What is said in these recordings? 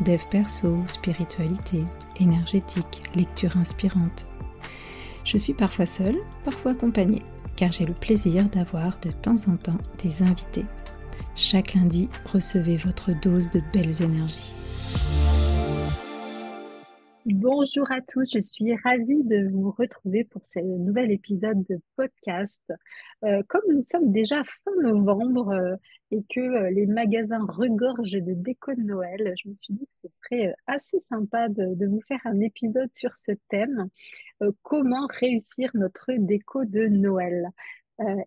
dev perso, spiritualité, énergétique, lecture inspirante. Je suis parfois seule, parfois accompagnée, car j'ai le plaisir d'avoir de temps en temps des invités. Chaque lundi, recevez votre dose de belles énergies. Bonjour à tous, je suis ravie de vous retrouver pour ce nouvel épisode de podcast. Euh, comme nous sommes déjà fin novembre euh, et que euh, les magasins regorgent de déco de Noël, je me suis dit que ce serait assez sympa de, de vous faire un épisode sur ce thème, comment réussir notre déco de Noël.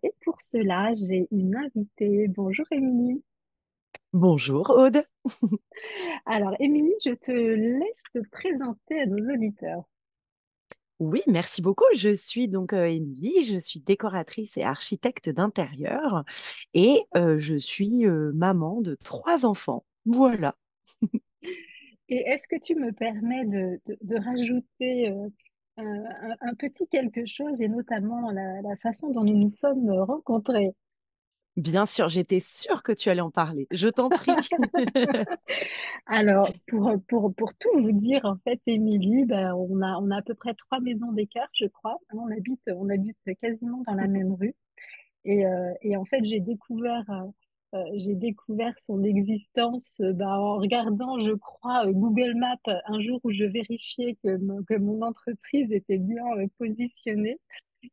et pour cela, j'ai une invitée. Bonjour Émilie. Bonjour Aude. Alors, Émilie, je te laisse te présenter à nos auditeurs. Oui, merci beaucoup. Je suis donc euh, Émilie, je suis décoratrice et architecte d'intérieur et euh, je suis euh, maman de trois enfants. Voilà. Et est-ce que tu me permets de, rajouter un, petit quelque chose et notamment la façon dont nous nous sommes rencontrés? Bien sûr, j'étais sûre que tu allais en parler. Je t'en prie. Alors, pour, pour, pour tout vous dire, en fait, Émilie, ben, on a, on a à peu près trois maisons d'écart, je crois. On habite, on habite quasiment dans la même rue. Et, euh, et en fait, j'ai découvert, euh, j'ai découvert son existence ben, en regardant, je crois, Google Maps un jour où je vérifiais que, que mon entreprise était bien euh, positionnée.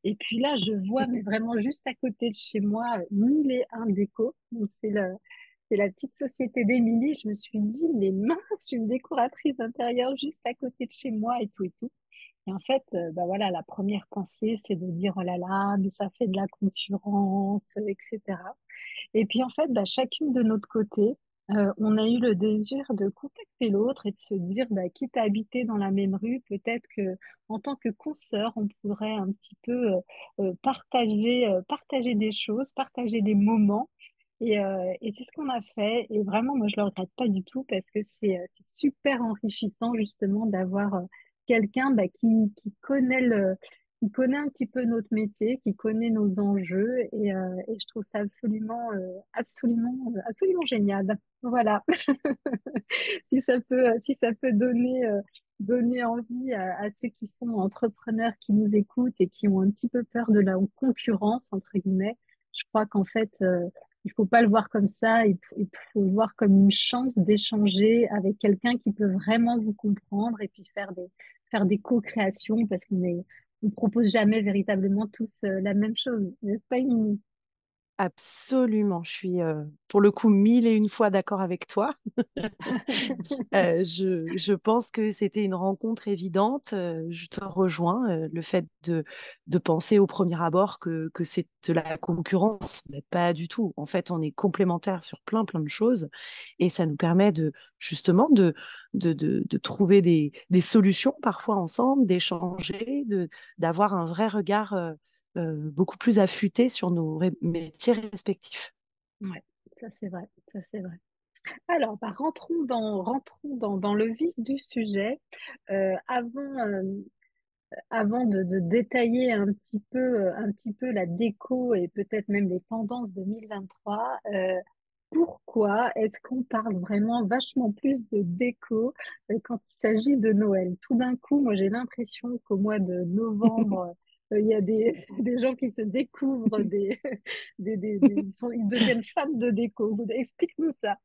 Et puis là, je vois, mais vraiment juste à côté de chez moi, mille et un déco. C'est la petite société d'Émilie. Je me suis dit, mais mince, une décoratrice intérieure juste à côté de chez moi et tout et tout. Et en fait, euh, bah voilà, la première pensée, c'est de dire, oh là là, mais ça fait de la concurrence, etc. Et puis en fait, bah, chacune de notre côté, euh, on a eu le désir de contacter l'autre et de se dire, bah, quitte à habiter dans la même rue, peut-être que en tant que consoeur, on pourrait un petit peu euh, euh, partager, partager des choses, partager des moments. Et, et c'est ce qu'on a fait. Et vraiment, moi, je le regrette pas du tout parce que c'est super enrichissant justement d'avoir quelqu'un bah, qui, qui connaît le, qui connaît un petit peu notre métier, qui connaît nos enjeux et, euh, je trouve ça absolument, euh, absolument, euh, absolument génial. Voilà. si ça peut, si ça peut donner, donner envie à, à, ceux qui sont entrepreneurs, qui nous écoutent et qui ont un petit peu peur de la concurrence entre guillemets, je crois qu'en fait, il faut pas le voir comme ça. Il, il faut le voir comme une chance d'échanger avec quelqu'un qui peut vraiment vous comprendre et puis faire des faire des co-créations parce qu'on est on propose jamais véritablement tous euh, la même chose, n'est-ce pas, Absolument, je suis pour le coup mille et une fois d'accord avec toi. je, je, pense que c'était une rencontre évidente. je te rejoins. le fait de, de penser au premier abord que, que c'est de la concurrence, mais pas du tout. En fait, on est complémentaires sur plein plein de choses et ça nous permet de justement de, de, de, de trouver des, des, solutions parfois ensemble, d'échanger, d'avoir un vrai regard beaucoup plus affûtés sur nos métiers respectifs. Oui, ça c'est vrai, ça c'est vrai. Alors, bah, rentrons, dans, rentrons dans, dans, le vif du sujet. Euh, avant, euh, avant de, de, détailler un petit, peu, un petit peu la déco et peut-être même les tendances 2023, pourquoi est-ce qu'on parle vraiment vachement plus de déco quand il s'agit de Noël? Tout d'un coup, moi j'ai l'impression qu'au mois de novembre, euh, il y a des, des, gens qui se découvrent, des, des, des ils, sont, ils, deviennent fans de déco. Explique-nous ça.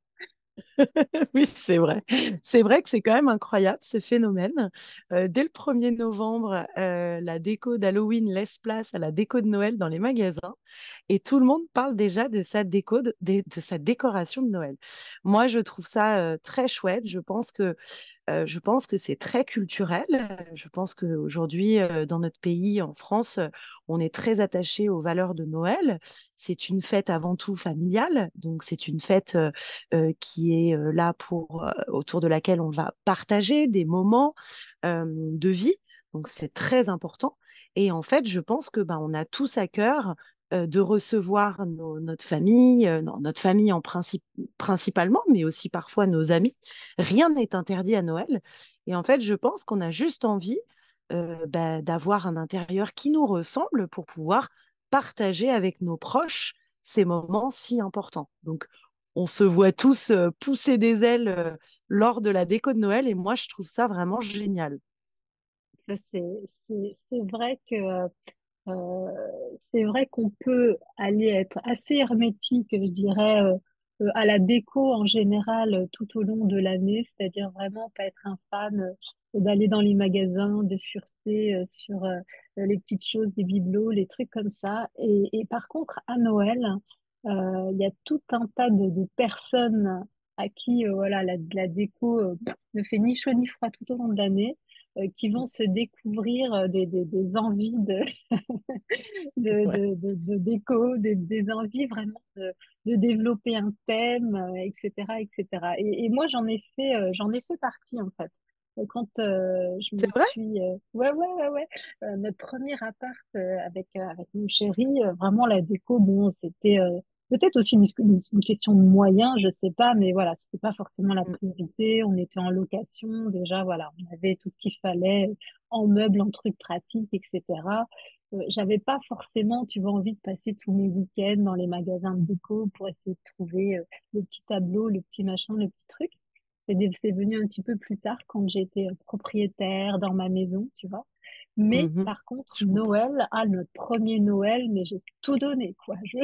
oui, c'est vrai. C'est vrai que c'est quand même incroyable ce phénomène. Euh, dès le 1er novembre, euh, la déco d'Halloween laisse place à la déco de Noël dans les magasins et tout le monde parle déjà de sa déco, de, de sa décoration de Noël. Moi, je trouve ça très chouette. Je pense que euh, je pense que c'est très culturel. Je pense qu'aujourd'hui, euh, dans notre pays, en France, euh, on est très attaché aux valeurs de Noël. C'est une fête avant tout familiale, donc c'est une fête qui est là pour autour de laquelle on va partager des moments de vie. Donc c'est très important. Et en fait, je pense que ben, on a tous à cœur de recevoir notre famille, notre famille en principe, principalement, mais aussi parfois nos amis. Rien n'est interdit à Noël. Et en fait, je pense qu'on a juste envie bah, d'avoir un intérieur qui nous ressemble pour pouvoir partager avec nos proches ces moments si importants. Donc, on se voit tous pousser des ailes lors de la déco de Noël et moi, je trouve ça vraiment génial. C'est vrai que euh, c'est vrai qu'on peut aller être assez hermétique, je dirais, euh, euh, à la déco en général tout au long de l'année, c'est-à-dire vraiment pas être un fan d'aller dans les magasins, de fureter sur les petites choses, des bibelots, les trucs comme ça. Et, par contre, à Noël, il y a tout un tas de, de personnes à qui voilà, la, la déco ne fait ni chaud ni froid tout au long de l'année. Euh, qui vont se découvrir euh, des, des, des envies de, de, de, de, déco, des, des, envies vraiment de, de développer un thème, etc., euh, etc. Et, et moi, j'en ai fait, j'en ai fait partie en fait. Quand je me vrai? suis, ouais, ouais, ouais, ouais, notre premier appart avec avec mon chéri, vraiment la déco, bon, c'était Peut-être aussi une, une, question de moyens, je sais pas, mais voilà, c'était pas forcément la mm. priorité. On était en location, déjà, voilà, on avait tout ce qu'il fallait en meubles, en trucs pratiques, etc. Euh, j'avais pas forcément, tu vois, envie de passer tous mes week-ends dans les magasins de déco pour essayer de trouver euh, le petit tableau, le petit machin, le petit truc. C'est venu un petit peu plus tard quand j'étais propriétaire dans ma maison, tu vois. Mais mmh par contre, Noël, ah, notre premier Noël, mais j'ai tout donné, quoi. Je...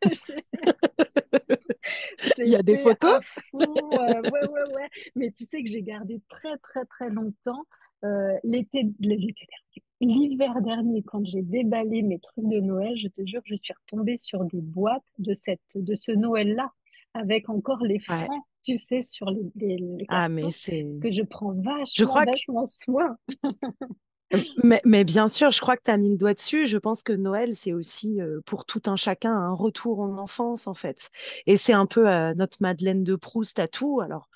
Il y a des photos? ouais, ouais, ouais. Mais tu sais que j'ai gardé très, très, très longtemps euh, l'été, l'hiver dernier, quand j'ai déballé mes trucs de Noël, je te jure que je suis retombée sur des boîtes de, cette, de ce Noël-là, avec encore les francs, tu sais, sur les, les, Ah, mais c'est... Parce que je prends vachement, je crois vachement soin. Mais, bien sûr, je crois que tu as mis le doigt dessus. Je pense que Noël, c'est aussi euh, pour tout un chacun un retour en enfance, en fait. Et c'est un peu euh, notre Madeleine de Proust à tout. Alors,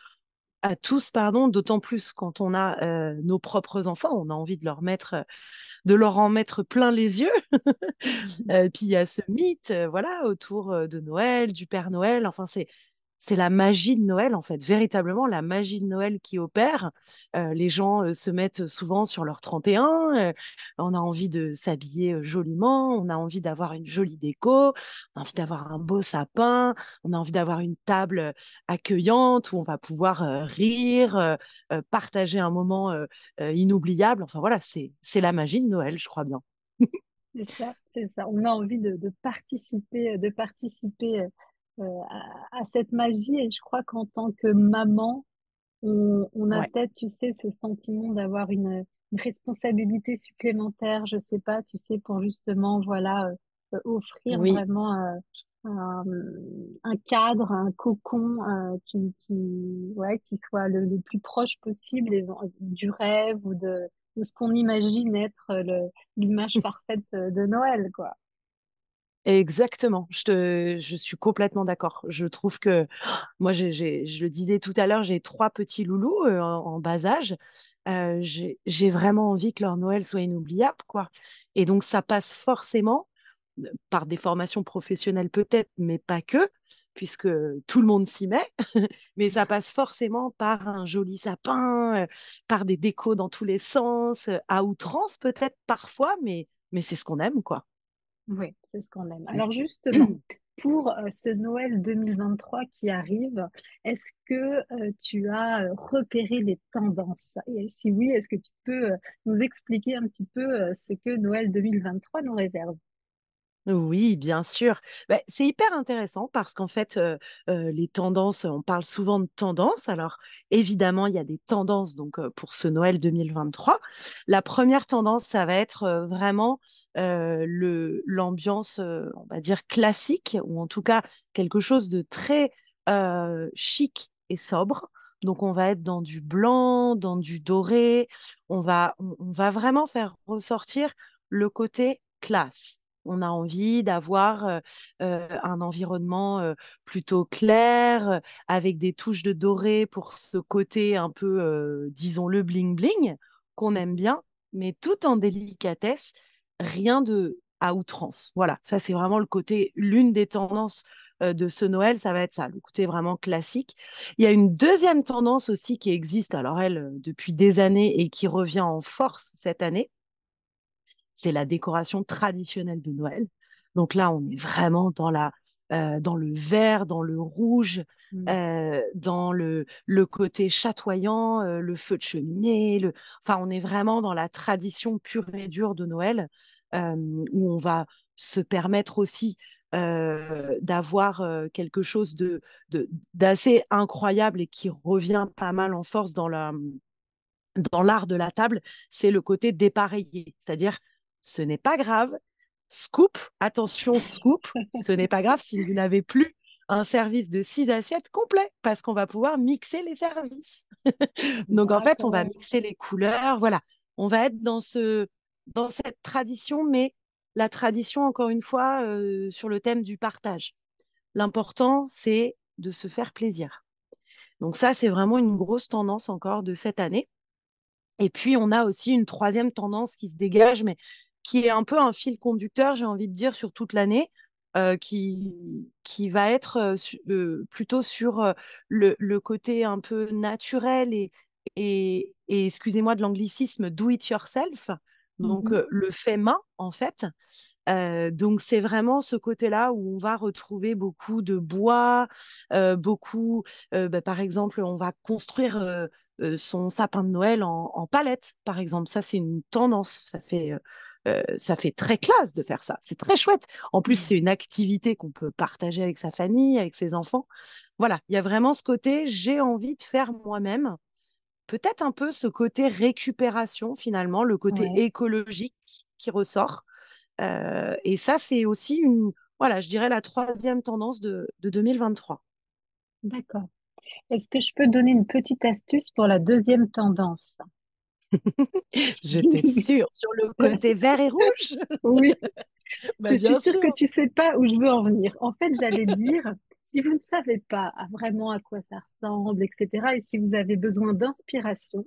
à tous, pardon, d'autant plus quand on a euh, nos propres enfants, on a envie de leur mettre, de leur en mettre plein les yeux. puis il y a ce mythe, voilà, autour de Noël, du Père Noël. Enfin, c'est c'est la magie de Noël, en fait, véritablement la magie de Noël qui opère. Euh, les gens euh, se mettent souvent sur leur 31, euh, on a envie de s'habiller joliment, on a envie d'avoir une jolie déco, on a envie d'avoir un beau sapin, on a envie d'avoir une table accueillante où on va pouvoir rire, partager un moment inoubliable. Enfin voilà, c'est la magie de Noël, je crois bien. c'est ça, c'est ça. On a envie de participer, de participer euh, à, cette magie. Et je crois qu'en tant que maman, on, on a peut-être, tu sais, ce sentiment d'avoir une, une, responsabilité supplémentaire, je sais pas, tu sais, pour justement, voilà, euh, offrir vraiment euh, un, un, cadre, un cocon qui, qui, ouais, qui soit le, le plus proche possible du rêve ou de, de ce qu'on imagine être l'image parfaite de Noël, quoi. Exactement, je, te, je suis complètement d'accord. Je trouve que, moi, je le disais tout à l'heure, j'ai trois petits loulous en, bas âge. J'ai vraiment envie que leur Noël soit inoubliable, quoi. Et donc, ça passe forcément par des formations professionnelles peut-être, mais pas que, puisque tout le monde s'y met. mais ça passe forcément par un joli sapin, par des décos dans tous les sens, à outrance peut-être parfois, mais, mais c'est ce qu'on aime, quoi. Oui, c'est ce qu'on aime. Alors justement, pour euh, ce Noël 2023 qui arrive, est-ce que euh, tu as euh, repéré les tendances? Et si oui, est-ce que tu peux nous expliquer un petit peu ce que Noël 2023 nous réserve? Oui, bien sûr. Bah, c'est hyper intéressant parce qu'en fait, les tendances, on parle souvent de tendances. Alors, évidemment, il y a des tendances donc pour ce Noël 2023. La première tendance, ça va être vraiment l'ambiance, on va dire classique, ou en tout cas quelque chose de très chic et sobre. Donc, on va être dans du blanc, dans du doré. On va, on va vraiment faire ressortir le côté classe. On a envie d'avoir euh, euh, un environnement euh, plutôt clair, avec des touches de doré pour ce côté un peu, euh, disons-le, bling-bling, qu'on aime bien, mais tout en délicatesse, rien de à outrance. Voilà, ça c'est vraiment le côté, l'une des tendances de ce Noël, ça va être ça, le côté vraiment classique. Il y a une deuxième tendance aussi qui existe, alors elle, depuis des années et qui revient en force cette année, c'est la décoration traditionnelle de Noël. Donc là, on est vraiment dans la, euh, dans le vert, dans le rouge, Mm. euh, dans le, le côté chatoyant, euh, le feu de cheminée. Le... Enfin, on est vraiment dans la tradition pure et dure de Noël, où on va se permettre aussi d'avoir quelque chose de, de, d'assez incroyable et qui revient pas mal en force dans la, dans l'art de la table, c'est le côté dépareillé. C'est-à-dire, ce n'est pas grave. Scoop, attention, scoop, ce n'est pas grave si vous n'avez plus un service de six assiettes complet parce qu'on va pouvoir mixer les services. Donc, en fait, on va mixer les couleurs. Voilà, on va être dans, ce, dans cette tradition, mais la tradition, encore une fois, euh, sur le thème du partage. L'important, c'est de se faire plaisir. Donc ça, c'est vraiment une grosse tendance encore de cette année. Et puis, on a aussi une troisième tendance qui se dégage, mais qui est un peu un fil conducteur, j'ai envie de dire, sur toute l'année, euh, qui, qui va être euh, euh, plutôt sur le, le côté un peu naturel et, et, et excusez-moi de l'anglicisme, do it yourself. Donc, Mhm. euh, le fait main, en fait. Euh, donc, c'est vraiment ce côté-là où on va retrouver beaucoup de bois, euh, beaucoup, euh, bah, par exemple, on va construire son sapin de Noël en, en palette, par exemple. Ça, c'est une tendance. Ça fait, euh, ça fait très classe de faire ça. C'est très chouette. En plus, c'est une activité qu'on peut partager avec sa famille, avec ses enfants. Voilà, il y a vraiment ce côté, j'ai envie de faire moi-même. Peut-être un peu ce côté récupération, finalement, le côté Ouais, écologique qui ressort. Euh, et ça, c'est aussi une, voilà, je dirais la troisième tendance de, de 2023. d'accord. Est-ce que je peux donner une petite astuce pour la deuxième tendance? J'étais sûre sur le côté vert et rouge. Oui, Bah, je suis sûre que sûr. tu sais pas où je veux en venir. En fait, j'allais dire, si vous ne savez pas vraiment à quoi ça ressemble, etc., et si vous avez besoin d'inspiration,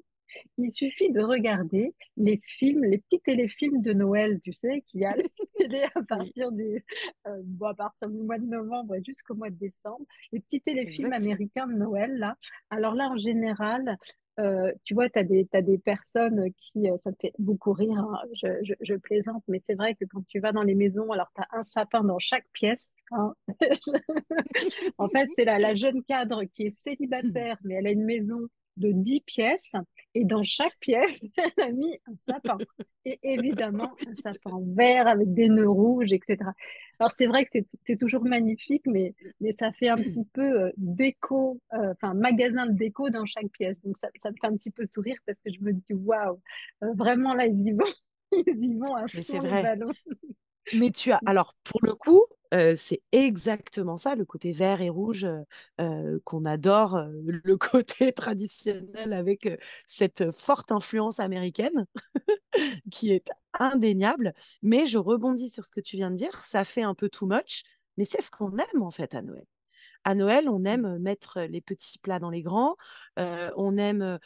Il suffit de regarder les films, les petits téléfilms de Noël, tu sais, qu'il y a à la télé à Oui, partir du, euh, bon, à partir du mois de novembre et jusqu'au mois de décembre. Les petits téléfilms exactement. américains de Noël, là. Alors là, en général, euh, tu vois, tu as des, t'as des personnes qui, euh, ça me fait beaucoup rire, hein, je, je, je plaisante, mais c'est vrai que quand tu vas dans les maisons, alors tu as un sapin dans chaque pièce. hein. En fait, c'est la, la jeune cadre qui est célibataire, mais elle a une maison de 10 pièces. Et dans chaque pièce, elle a mis un sapin. Et évidemment, un sapin vert avec des nœuds rouges, etc. Alors, c'est vrai que c'est toujours magnifique, mais, mais ça fait un petit peu euh, déco, euh, enfin, magasin de déco dans chaque pièce. Donc, ça, ça me fait un petit peu sourire parce que je me dis, waouh, euh, vraiment, là, ils y vont. Ils y vont à Mais fond c'est les vrai. Mais tu as, alors pour le coup, euh, c'est exactement ça, le côté vert et rouge euh, euh, qu'on adore, euh, le côté traditionnel avec cette forte influence américaine qui est indéniable. Mais je rebondis sur ce que tu viens de dire, ça fait un peu too much, mais c'est ce qu'on aime en fait à Noël. À Noël, on aime mettre les petits plats dans les grands, on aime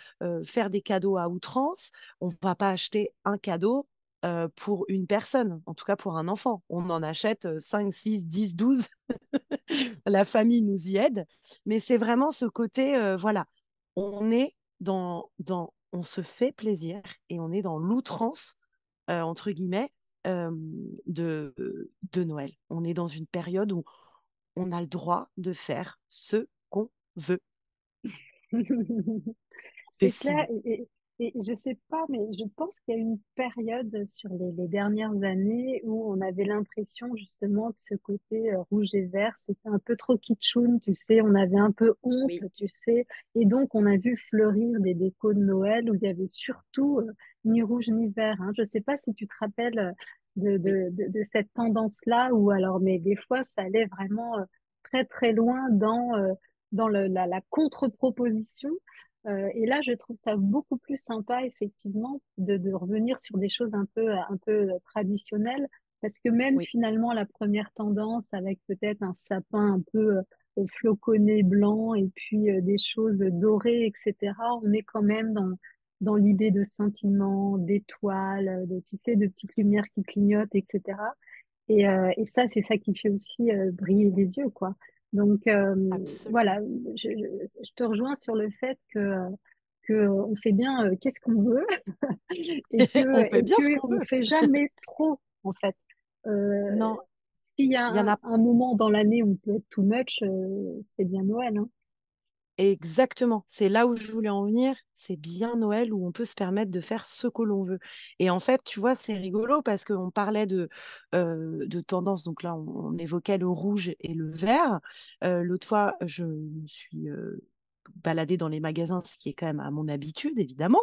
faire des cadeaux à outrance. On ne va pas acheter un cadeau euh, pour une personne, en tout cas pour un enfant. On en achète euh, 5, 6, 10, 12. La famille nous y aide. Mais c'est vraiment ce côté, euh, voilà, on est dans, dans, on se fait plaisir et on est dans l'outrance, euh, entre guillemets, de, de Noël. On est dans une période où on a le droit de faire ce qu'on veut C'est et, et, je sais pas, mais je pense qu'il y a une période sur les, les dernières années où on avait l'impression justement de ce côté euh, rouge et vert, c'était un peu trop kitschoun, tu sais, on avait un peu honte, Oui, tu sais, et donc on a vu fleurir des décos de Noël où il y avait surtout euh, ni rouge ni vert, hein. Je sais pas si tu te rappelles euh, de, oui. de, de, de cette tendance-là, ou alors, mais des fois ça allait vraiment euh, très très loin dans... dans le, la, la contre-proposition. Euh, et là, je trouve ça beaucoup plus sympa, effectivement, de, de revenir sur des choses un peu, un peu traditionnelles, parce que même Oui, finalement, la première tendance avec peut-être un sapin un peu euh, floconné blanc et puis euh, des choses dorées, etc., on est quand même dans, dans l'idée de scintillement, d'étoiles, de, tu sais, de petites lumières qui clignotent, etc. Et, euh, et ça, c'est ça qui fait aussi euh, briller les yeux, quoi. Donc euh, voilà, je, je- je te rejoins sur le fait que, que on fait bien euh, qu'est-ce qu'on veut et que fait ce qu'on on veut. fait jamais trop en fait. Euh, Non, s'il y a en un, a un moment dans l'année où on peut être too much, euh, c'est bien Noël, hein. Exactement. C'est là où je voulais en venir. C'est bien Noël où on peut se permettre de faire ce que l'on veut. Et en fait, tu vois, c'est rigolo parce qu'on parlait de, euh, de tendance. Donc là, on, évoquait le rouge et le vert. Euh, l'autre fois, je me suis euh, baladée dans les magasins, ce qui est quand même à mon habitude, évidemment.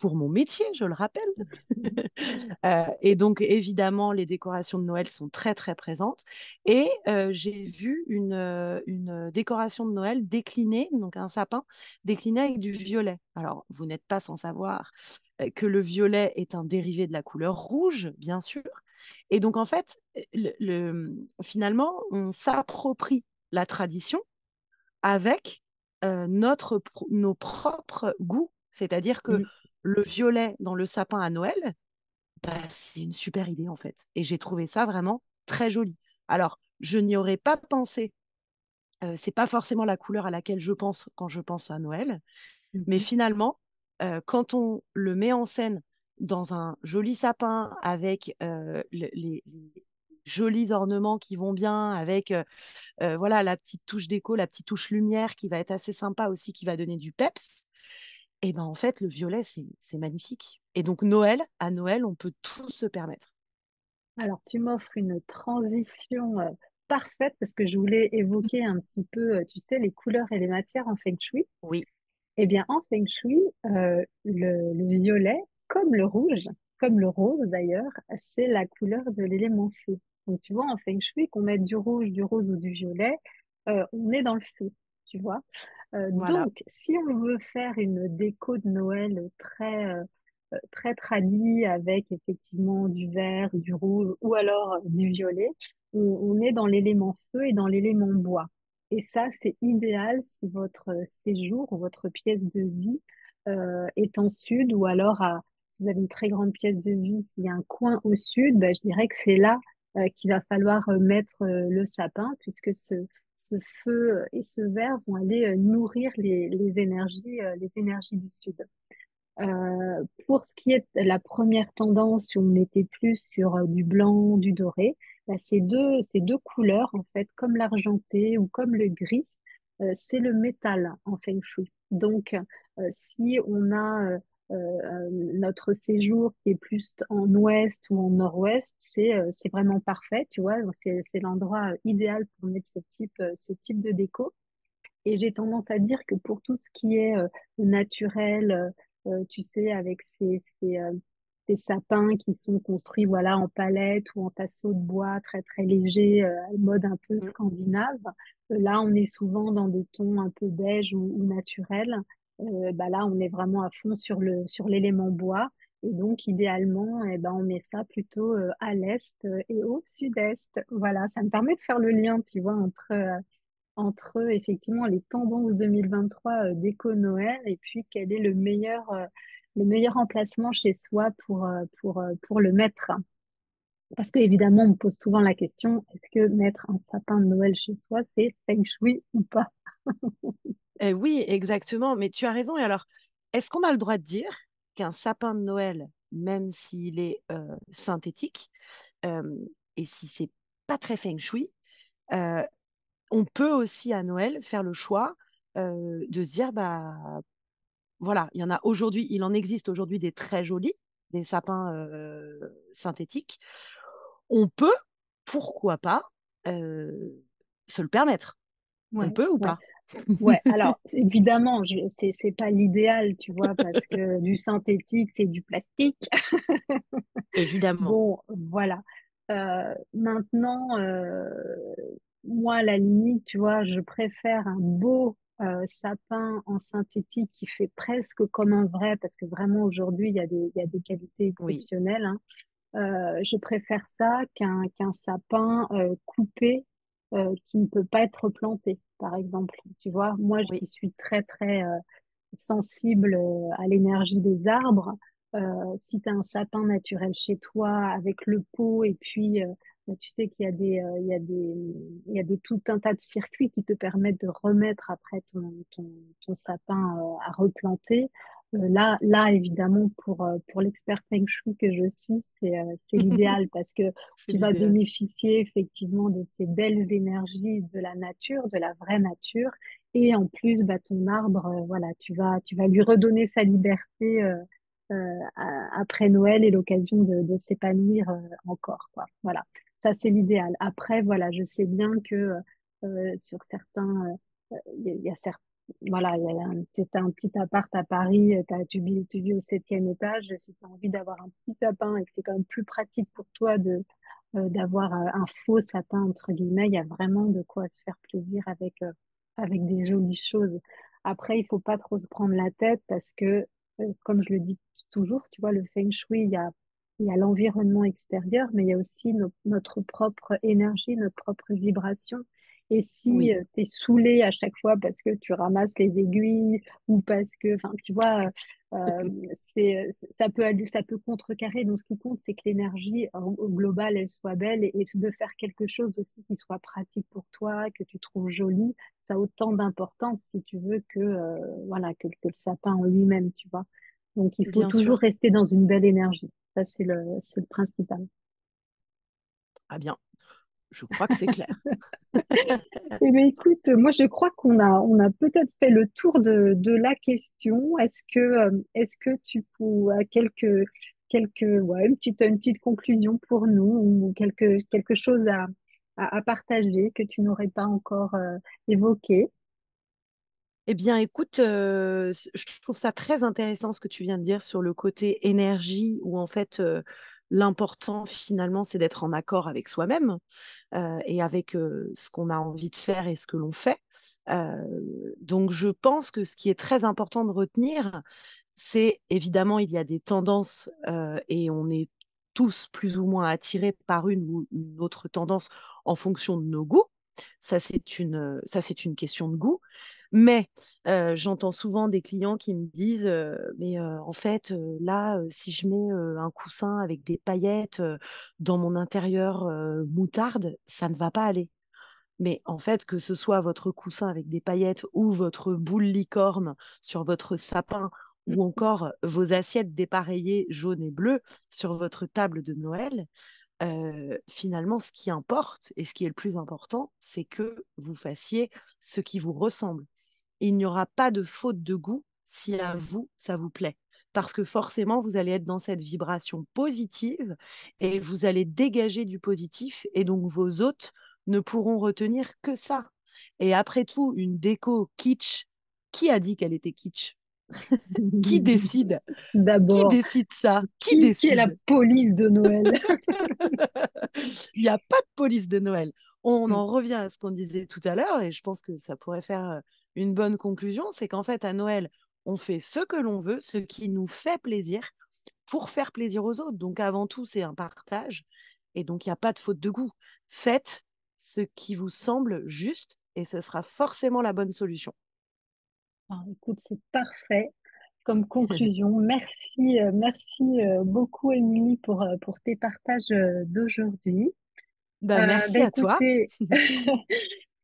Pour mon métier, je le rappelle. Euh, et donc, évidemment, les décorations de Noël sont très, très présentes. Et euh, j'ai vu une, euh, une décoration de Noël déclinée, donc un sapin décliné avec du violet. Alors, vous n'êtes pas sans savoir que le violet est un dérivé de la couleur rouge, bien sûr. Et donc, en fait, le, le- finalement, on s'approprie la tradition avec euh, notre, nos propres goûts. C'est-à-dire que Mm. le violet dans le sapin à Noël, bah, c'est une super idée en fait. Et j'ai trouvé ça vraiment très joli. Alors, je n'y aurais pas pensé. Euh, c'est pas forcément la couleur à laquelle je pense quand je pense à Noël, mais Mhm. finalement, euh, quand on le met en scène dans un joli sapin avec euh, le- les, les jolis ornements qui vont bien, avec euh, voilà la petite touche déco, la petite touche lumière qui va être assez sympa aussi, qui va donner du peps, et ben en fait, le violet, c'est magnifique. Et donc Noël, à Noël, on peut tout se permettre. Alors, tu m'offres une transition euh, parfaite parce que je voulais évoquer un petit peu, euh, tu sais, les couleurs et les matières en Feng Shui. Oui, Eh bien, en Feng Shui, euh, le, le violet, comme le rouge, comme le rose d'ailleurs, c'est la couleur de l'élément feu. Donc, tu vois, en Feng Shui, qu'on mette du rouge, du rose ou du violet, on est dans le feu, tu vois. Euh, voilà. donc, si on veut faire une déco de Noël très, euh, euh, très tradie avec effectivement du vert, du rouge ou alors du violet, on, on est dans l'élément feu et dans l'élément bois. Et ça, c'est idéal si votre séjour ou votre pièce de vie euh, est en sud ou alors à, si vous avez une très grande pièce de vie, s'il y a un coin au sud, ben, je dirais que c'est là euh, qu'il va falloir mettre euh, le sapin puisque ce, ce feu et ce verre vont aller euh, nourrir les, énergies, euh, les énergies du sud. Euh, pour ce qui est de la première tendance, on était plus sur du blanc, du doré, bah, ces deux, ces deux couleurs, en fait, comme l'argenté ou comme le gris, c'est le métal en Feng Shui. Donc, si on a notre séjour qui est plus en ouest ou en nord-ouest, c'est euh, c'est vraiment parfait, tu vois. C'est l'endroit euh, idéal pour mettre ce type, euh, ce type de déco. Et j'ai tendance à dire que pour tout ce qui est euh, naturel, euh, euh, tu sais, avec ces, ces, euh, ces sapins qui sont construits voilà, en palette ou en tasseau de bois très très léger, euh, mode un peu Mm. scandinave, euh, là on est souvent dans des tons un peu beige ou, ou naturels. Euh, bah là on est vraiment à fond sur le sur l'élément bois. Et donc, idéalement, eh ben, on met ça plutôt euh, à l'est euh, et au sud-est. Voilà, ça me permet de faire le lien, tu vois, entre, euh, entre effectivement les tendances 2023 euh, déco Noël et puis quel est le meilleur, euh, le meilleur emplacement chez soi pour, pour, pour le mettre. Parce que évidemment, on me pose souvent la question, est-ce que mettre un sapin de Noël chez soi, c'est feng shui ou pas? Eh oui, exactement. Mais tu as raison. Et alors, est-ce qu'on a le droit de dire qu'un sapin de Noël, même s'il est euh, synthétique, euh, et si c'est pas très feng shui, euh, on peut aussi à Noël faire le choix de se dire, bah voilà, il y en a aujourd'hui, il en existe aujourd'hui des très jolis, des sapins synthétiques. On peut, pourquoi pas, euh, se le permettre. On peut ou ouais. pas? Ouais, alors évidemment, c'est, c'est pas l'idéal, tu vois, parce que du synthétique, c'est du plastique. Évidemment. Bon, voilà. Euh, maintenant, euh, moi, à la limite, tu vois, je préfère un beau euh, sapin en synthétique qui fait presque comme un vrai, parce que vraiment aujourd'hui, il y a des, il y a des qualités Oui, exceptionnelles. hein. Euh, je préfère ça qu'un qu'un sapin euh, coupé euh, qui ne peut pas être planté, par exemple. Tu vois, moi, oui, qui suis très, très euh, sensible à l'énergie des arbres, euh, si tu as un sapin naturel chez toi avec le pot et puis euh, bah, tu sais qu'il y a des, euh, il y a des, il y a des tout un tas de circuits qui te permettent de remettre après ton, ton, ton sapin à replanter. Euh, là, là, évidemment, pour, euh, pour l'expert Feng Shui que je suis, c'est euh, c'est l'idéal parce que tu vas bénéficier effectivement de ces belles énergies de la nature, de la vraie nature. Et en plus, bah, ton arbre, euh, voilà, tu vas, tu vas lui redonner sa liberté euh, euh, après Noël et l'occasion de, de s'épanouir encore, quoi. Voilà, ça c'est l'idéal. Après, voilà, je sais bien que euh, sur certains, euh, il y, a voilà, il y un, petit appart à Paris, euh, t'as- tu vis, tu vis au septième étage. Si tu as envie d'avoir un petit sapin et que c'est quand même plus pratique pour toi de euh, d'avoir euh, un faux sapin entre guillemets, il y a vraiment de quoi se faire plaisir avec avec des jolies choses. Après, il faut pas trop se prendre la tête parce que, comme je le dis toujours, tu vois, le feng shui, il y a, il y a l'environnement extérieur, mais il y a aussi no- notre propre énergie, notre propre vibration. Et si Oui, tu es saoulé à chaque fois parce que tu ramasses les aiguilles ou parce que, enfin, tu vois, euh, c'est, ça peut aller, ça peut contrecarrer. Donc, ce qui compte, c'est que l'énergie au, global, elle soit belle et, et de faire quelque chose aussi qui soit pratique pour toi, que tu trouves joli ça a autant d'importance, si tu veux, que, euh, voilà, que, que le sapin en lui-même, tu vois. Donc, il faut bien toujours sûr. rester dans une belle énergie. Ça, c'est le, c'est le principal. Ah bien, je crois que c'est clair. Eh bien, écoute, moi, je crois qu'on a, on a peut-être fait le tour de, de la question. Est-ce que, euh, est-ce que tu as quelques, quelques, ouais, une petite, une petite conclusion pour nous ou quelque, quelque chose à, à, à partager que tu n'aurais pas encore, euh, évoqué? Eh bien, écoute, euh, je trouve ça très intéressant ce que tu viens de dire sur le côté énergie, où en fait, euh, l'important finalement, c'est d'être en accord avec soi-même euh, et avec euh, ce qu'on a envie de faire et ce que l'on fait. Euh, donc, je pense que ce qui est très important de retenir, c'est évidemment, il y a des tendances et on est tous plus ou moins attirés par une ou une autre tendance en fonction de nos goûts. Ça, c'est une, ça, c'est une question de goût. Mais euh, j'entends souvent des clients qui me disent, euh, mais euh, en fait, là, si je mets un coussin avec des paillettes dans mon intérieur moutarde, ça ne va pas aller. Mais en fait, que ce soit votre coussin avec des paillettes ou votre boule licorne sur votre sapin ou encore vos assiettes dépareillées jaunes et bleues sur votre table de Noël, euh, finalement, ce qui importe et ce qui est le plus important, c'est que vous fassiez ce qui vous ressemble. Il n'y aura pas de faute de goût si à vous, ça vous plaît. Parce que forcément, vous allez être dans cette vibration positive et vous allez dégager du positif et donc vos hôtes ne pourront retenir que ça. Et après tout, une déco kitsch, qui a dit qu'elle était kitsch? Qui décide? Qui D'abord, décide ça? Qui qui, qui est la décide? police de Noël? Il n'y a pas de police de Noël. On en revient à ce qu'on disait tout à l'heure et je pense que ça pourrait faire euh, une bonne conclusion, c'est qu'en fait, à Noël, on fait ce que l'on veut, ce qui nous fait plaisir pour faire plaisir aux autres. Donc avant tout, c'est un partage et donc il n'y a pas de faute de goût. Faites ce qui vous semble juste et ce sera forcément la bonne solution. Ah, écoute, c'est parfait comme conclusion. Merci, euh, merci euh, beaucoup, Émilie, pour, euh, pour tes partages d'aujourd'hui. bah, Euh, bah, merci à toi.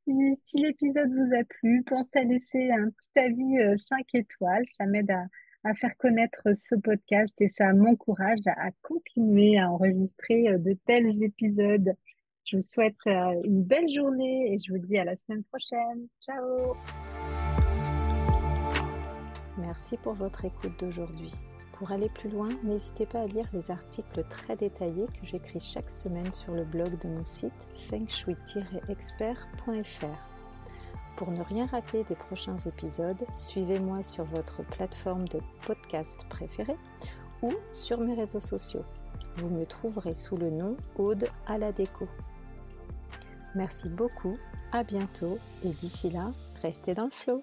si, si l'épisode vous a plu, pensez à laisser un petit avis euh, 5 étoiles. Ça m'aide à, à faire connaître ce podcast et ça m'encourage à, à continuer à enregistrer euh, de tels épisodes. Je vous souhaite une belle journée et je vous dis à la semaine prochaine. Ciao! Merci pour votre écoute d'aujourd'hui. Pour aller plus loin, n'hésitez pas à lire les articles très détaillés que j'écris chaque semaine sur le blog de mon site fengshui-expert.fr. Pour ne rien rater des prochains épisodes, suivez-moi sur votre plateforme de podcast préférée ou sur mes réseaux sociaux. Vous me trouverez sous le nom Aude à la déco. Merci beaucoup, à bientôt et d'ici là, restez dans le flow.